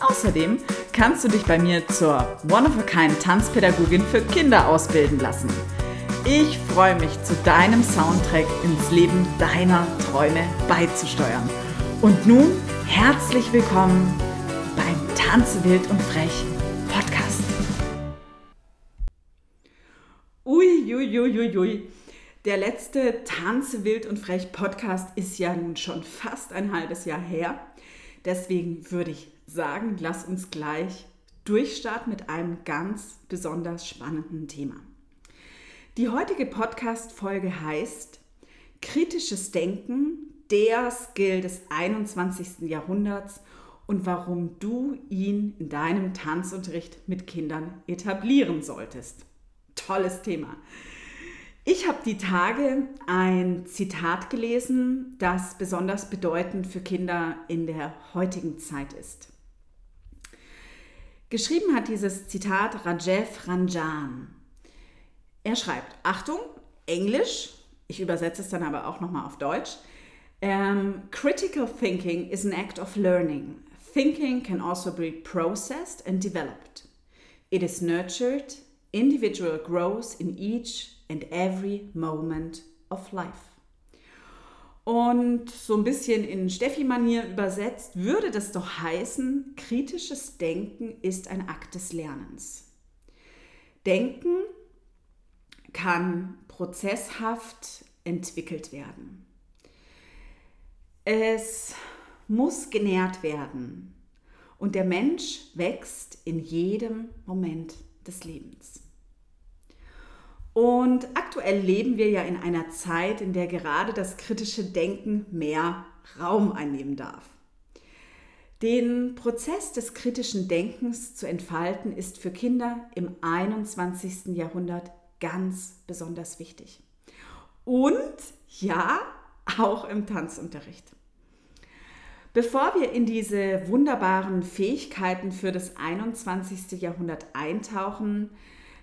Außerdem kannst du dich bei mir zur One-of-a-Kind Tanzpädagogin für Kinder ausbilden lassen. Ich freue mich, zu deinem Soundtrack ins Leben deiner Träume beizusteuern. Und nun herzlich willkommen beim Tanze wild und frech Podcast. Uiuiuiui. Ui, ui. Der letzte Tanze wild und frech Podcast ist ja nun schon fast ein halbes Jahr her. Deswegen würde ich sagen, lass uns gleich durchstarten mit einem ganz besonders spannenden Thema. Die heutige Podcast-Folge heißt Kritisches Denken, der Skill des 21. Jahrhunderts und warum du ihn in deinem Tanzunterricht mit Kindern etablieren solltest. Tolles Thema. Ich habe die Tage ein Zitat gelesen, das besonders bedeutend für Kinder in der heutigen Zeit ist. Geschrieben hat dieses Zitat Rajev Ranjan. Er schreibt, Achtung, Englisch, ich übersetze es dann aber auch nochmal auf Deutsch. Um, ähm, critical thinking is an act of learning. Thinking can also be processed and developed. It is nurtured, individual growth in each and every moment of life. Und so ein bisschen in Steffi-Manier übersetzt, würde das doch heißen, kritisches Denken ist ein Akt des Lernens. Denken kann prozesshaft entwickelt werden. Es muss genährt werden und der Mensch wächst in jedem Moment des Lebens. Und aktuell leben wir ja in einer Zeit, in der gerade das kritische Denken mehr Raum einnehmen darf. Den Prozess des kritischen Denkens zu entfalten, ist für Kinder im 21. Jahrhundert ganz besonders wichtig. Und ja, auch im Tanzunterricht. Bevor wir in diese wunderbaren Fähigkeiten für das 21. Jahrhundert eintauchen,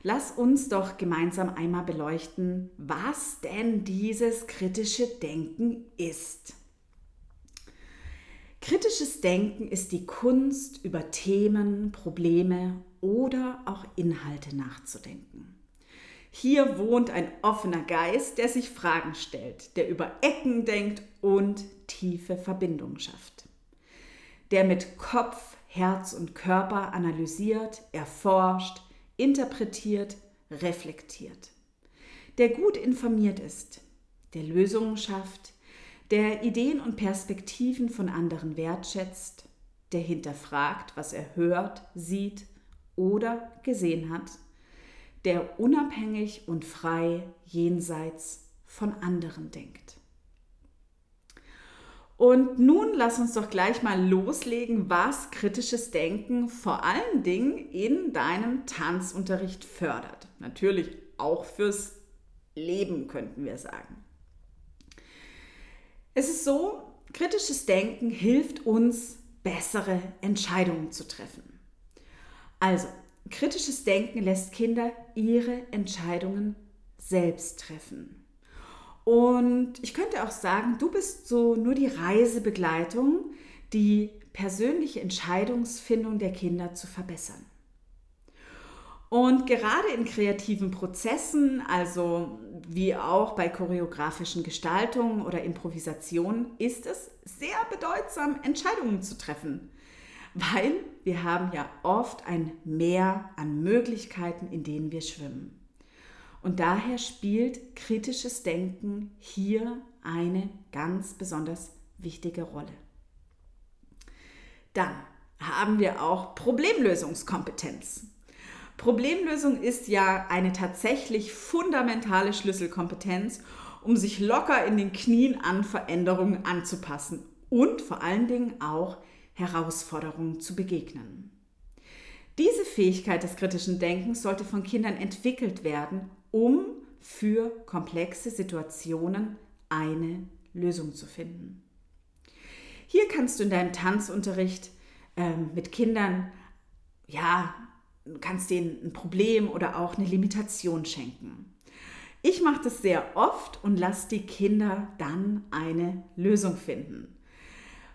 Lass uns doch gemeinsam einmal beleuchten, was denn dieses kritische Denken ist. Kritisches Denken ist die Kunst, über Themen, Probleme oder auch Inhalte nachzudenken. Hier wohnt ein offener Geist, der sich Fragen stellt, der über Ecken denkt und tiefe Verbindungen schafft. Der mit Kopf, Herz und Körper analysiert, erforscht, interpretiert, reflektiert. Der gut informiert ist, der Lösungen schafft, der Ideen und Perspektiven von anderen wertschätzt, der hinterfragt, was er hört, sieht oder gesehen hat, der unabhängig und frei jenseits von anderen denkt. Und nun lass uns doch gleich mal loslegen, was kritisches Denken vor allen Dingen in deinem Tanzunterricht fördert. Natürlich auch fürs Leben könnten wir sagen. Es ist so, kritisches Denken hilft uns, bessere Entscheidungen zu treffen. Also, kritisches Denken lässt Kinder ihre Entscheidungen selbst treffen. Und ich könnte auch sagen, du bist so nur die Reisebegleitung, die persönliche Entscheidungsfindung der Kinder zu verbessern. Und gerade in kreativen Prozessen, also wie auch bei choreografischen Gestaltungen oder Improvisationen, ist es sehr bedeutsam, Entscheidungen zu treffen, weil wir haben ja oft ein Meer an Möglichkeiten, in denen wir schwimmen. Und daher spielt kritisches Denken hier eine ganz besonders wichtige Rolle. Dann haben wir auch Problemlösungskompetenz. Problemlösung ist ja eine tatsächlich fundamentale Schlüsselkompetenz, um sich locker in den Knien an Veränderungen anzupassen und vor allen Dingen auch Herausforderungen zu begegnen. Diese Fähigkeit des kritischen Denkens sollte von Kindern entwickelt werden, um für komplexe Situationen eine Lösung zu finden. Hier kannst du in deinem Tanzunterricht äh, mit Kindern, ja, kannst denen ein Problem oder auch eine Limitation schenken. Ich mache das sehr oft und lasse die Kinder dann eine Lösung finden.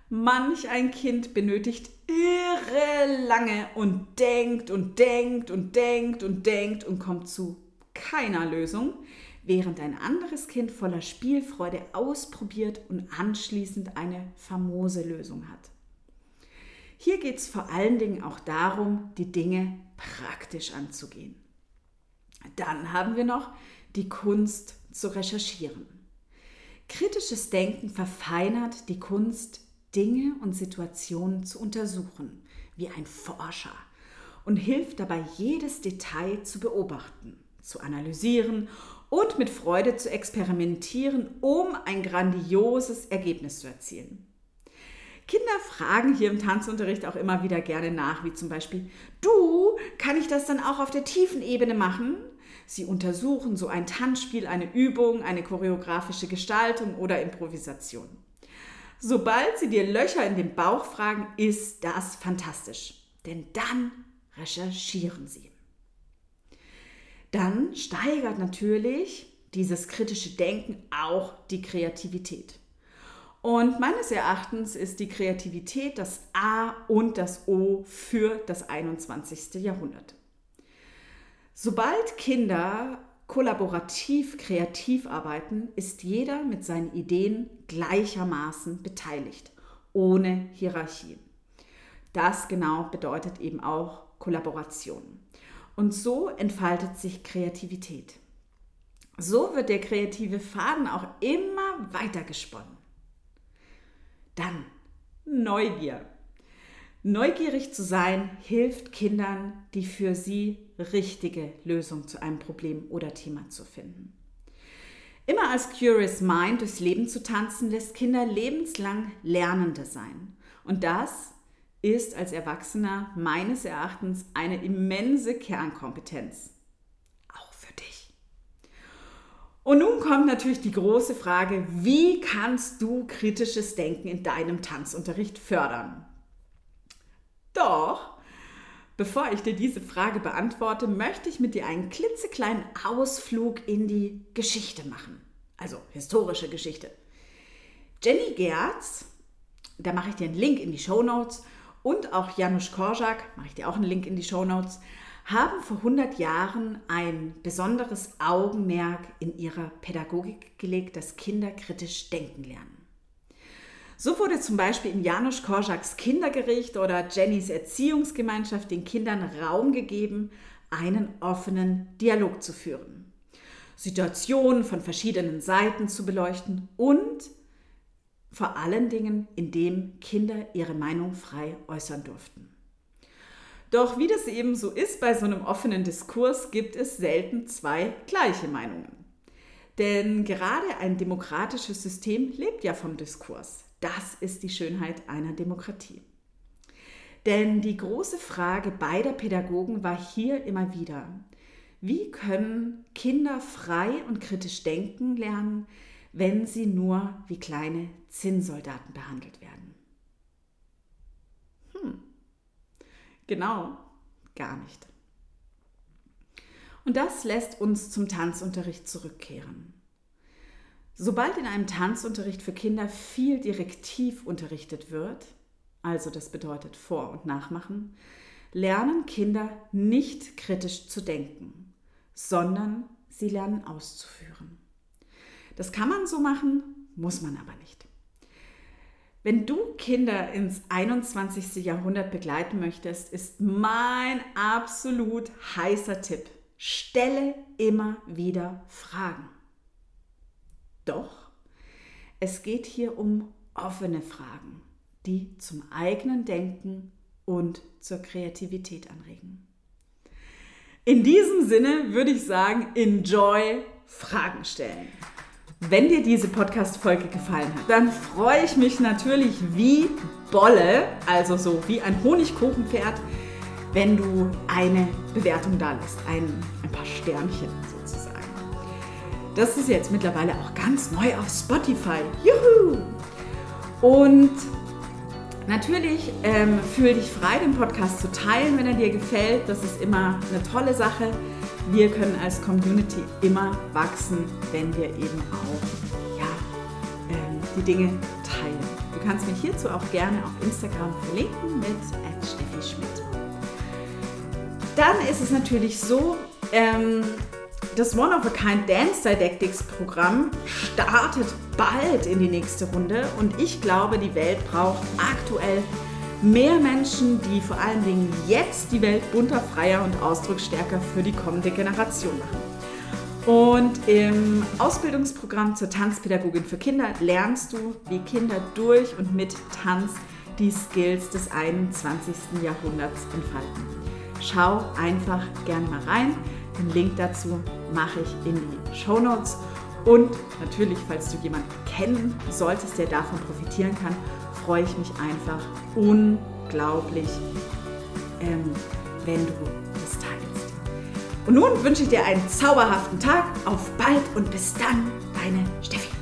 Manch ein Kind benötigt irre lange und denkt und denkt und denkt und denkt und kommt zu keiner Lösung, während ein anderes Kind voller Spielfreude ausprobiert und anschließend eine famose Lösung hat. Hier geht es vor allen Dingen auch darum, die Dinge praktisch anzugehen. Dann haben wir noch die Kunst zu recherchieren. Kritisches Denken verfeinert die Kunst, Dinge und Situationen zu untersuchen, wie ein Forscher, und hilft dabei, jedes Detail zu beobachten, zu analysieren und mit Freude zu experimentieren, um ein grandioses Ergebnis zu erzielen. Kinder fragen hier im Tanzunterricht auch immer wieder gerne nach, wie zum Beispiel, du, kann ich das dann auch auf der tiefen Ebene machen? Sie untersuchen so ein Tanzspiel, eine Übung, eine choreografische Gestaltung oder Improvisation. Sobald sie dir Löcher in den Bauch fragen, ist das fantastisch. Denn dann recherchieren sie. Dann steigert natürlich dieses kritische Denken auch die Kreativität. Und meines Erachtens ist die Kreativität das A und das O für das 21. Jahrhundert. Sobald Kinder kollaborativ kreativ arbeiten, ist jeder mit seinen Ideen gleichermaßen beteiligt, ohne Hierarchie. Das genau bedeutet eben auch Kollaboration. Und so entfaltet sich Kreativität. So wird der kreative Faden auch immer weiter gesponnen. Dann Neugier. Neugierig zu sein hilft Kindern, die für sie richtige Lösung zu einem Problem oder Thema zu finden. Immer als Curious Mind durchs Leben zu tanzen, lässt Kinder lebenslang Lernende sein. Und das ist als Erwachsener meines Erachtens eine immense Kernkompetenz. Auch für dich. Und nun kommt natürlich die große Frage, wie kannst du kritisches Denken in deinem Tanzunterricht fördern? Doch, bevor ich dir diese Frage beantworte, möchte ich mit dir einen klitzekleinen Ausflug in die Geschichte machen. Also historische Geschichte. Jenny Gerz, da mache ich dir einen Link in die Show Notes, und auch Janusz Korczak, mache ich dir auch einen Link in die Show Notes, haben vor 100 Jahren ein besonderes Augenmerk in ihrer Pädagogik gelegt, dass Kinder kritisch denken lernen. So wurde zum Beispiel in Janusz Korczaks Kindergericht oder Jennys Erziehungsgemeinschaft den Kindern Raum gegeben, einen offenen Dialog zu führen, Situationen von verschiedenen Seiten zu beleuchten und vor allen Dingen, indem Kinder ihre Meinung frei äußern durften. Doch wie das eben so ist bei so einem offenen Diskurs, gibt es selten zwei gleiche Meinungen. Denn gerade ein demokratisches System lebt ja vom Diskurs. Das ist die Schönheit einer Demokratie. Denn die große Frage beider Pädagogen war hier immer wieder, wie können Kinder frei und kritisch denken lernen, wenn sie nur wie kleine Zinnsoldaten behandelt werden? Hm, genau, gar nicht. Und das lässt uns zum Tanzunterricht zurückkehren. Sobald in einem Tanzunterricht für Kinder viel direktiv unterrichtet wird, also das bedeutet Vor- und Nachmachen, lernen Kinder nicht kritisch zu denken, sondern sie lernen auszuführen. Das kann man so machen, muss man aber nicht. Wenn du Kinder ins 21. Jahrhundert begleiten möchtest, ist mein absolut heißer Tipp, stelle immer wieder Fragen. Doch es geht hier um offene Fragen, die zum eigenen Denken und zur Kreativität anregen. In diesem Sinne würde ich sagen, enjoy Fragen stellen. Wenn dir diese Podcast-Folge gefallen hat, dann freue ich mich natürlich wie Bolle, also so wie ein Honigkuchenpferd, wenn du eine Bewertung da lässt, ein, ein paar Sternchen sozusagen. Das ist jetzt mittlerweile auch ganz neu auf Spotify. Juhu! Und natürlich ähm, fühl dich frei, den Podcast zu teilen, wenn er dir gefällt. Das ist immer eine tolle Sache. Wir können als Community immer wachsen, wenn wir eben auch ja, ähm, die Dinge teilen. Du kannst mich hierzu auch gerne auf Instagram verlinken mit Steffi Schmidt. Dann ist es natürlich so, ähm, das One of a Kind Dance Didactics Programm startet bald in die nächste Runde und ich glaube, die Welt braucht aktuell mehr Menschen, die vor allen Dingen jetzt die Welt bunter, freier und ausdrucksstärker für die kommende Generation machen. Und im Ausbildungsprogramm zur Tanzpädagogin für Kinder lernst du, wie Kinder durch und mit Tanz die Skills des 21. Jahrhunderts entfalten. Schau einfach gerne mal rein. Den Link dazu mache ich in die Show Notes. Und natürlich, falls du jemanden kennen solltest, der davon profitieren kann, freue ich mich einfach unglaublich, ähm, wenn du das teilst. Und nun wünsche ich dir einen zauberhaften Tag. Auf bald und bis dann, deine Steffi.